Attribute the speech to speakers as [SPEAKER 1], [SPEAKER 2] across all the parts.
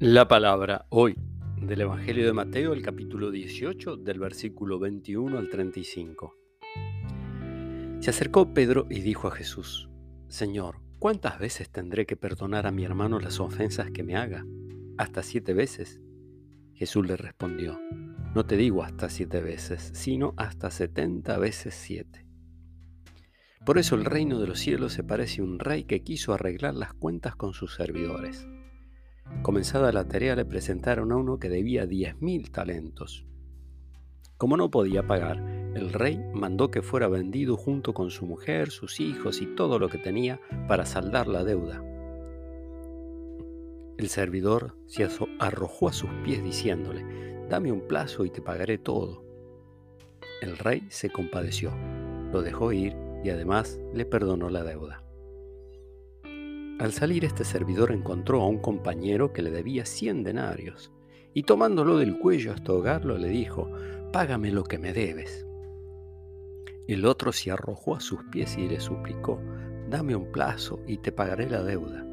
[SPEAKER 1] La palabra hoy del Evangelio de Mateo, el capítulo 18, del versículo 21 al 35. Se acercó Pedro y dijo a Jesús, Señor, ¿cuántas veces tendré que perdonar a mi hermano las ofensas que me haga? ¿Hasta siete veces? Jesús le respondió, No te digo hasta siete veces, sino hasta setenta veces siete. Por eso el reino de los cielos se parece a un rey que quiso arreglar las cuentas con sus servidores. Comenzada la tarea le presentaron a uno que debía diez mil talentos. Como no podía pagar, el rey mandó que fuera vendido junto con su mujer, sus hijos y todo lo que tenía para saldar la deuda. El servidor se arrojó a sus pies diciéndole, dame un plazo y te pagaré todo. El rey se compadeció, lo dejó ir y además le perdonó la deuda. Al salir este servidor encontró a un compañero que le debía cien denarios, y tomándolo del cuello hasta ahogarlo le dijo, Págame lo que me debes. El otro se arrojó a sus pies y le suplicó, Dame un plazo y te pagaré la deuda.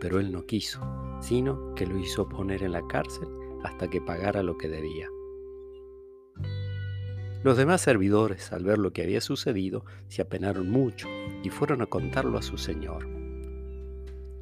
[SPEAKER 1] Pero él no quiso, sino que lo hizo poner en la cárcel hasta que pagara lo que debía. Los demás servidores, al ver lo que había sucedido, se apenaron mucho y fueron a contarlo a su señor.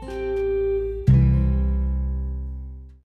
[SPEAKER 1] thank you